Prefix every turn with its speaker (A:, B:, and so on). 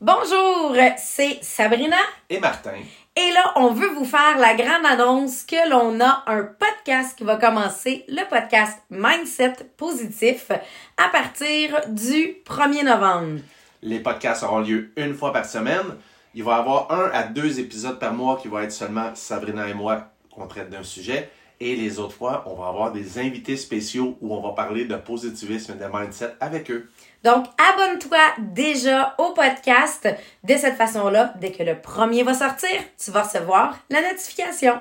A: Bonjour, c'est Sabrina.
B: Et Martin.
A: Et là, on veut vous faire la grande annonce que l'on a un podcast qui va commencer, le podcast Mindset Positif, à partir du 1er novembre.
B: Les podcasts auront lieu une fois par semaine. Il va y avoir un à deux épisodes par mois qui vont être seulement Sabrina et moi qu'on traite d'un sujet. Et les autres fois, on va avoir des invités spéciaux où on va parler de positivisme et de mindset avec eux.
A: Donc, abonne-toi déjà au podcast. De cette façon-là, dès que le premier va sortir, tu vas recevoir la notification.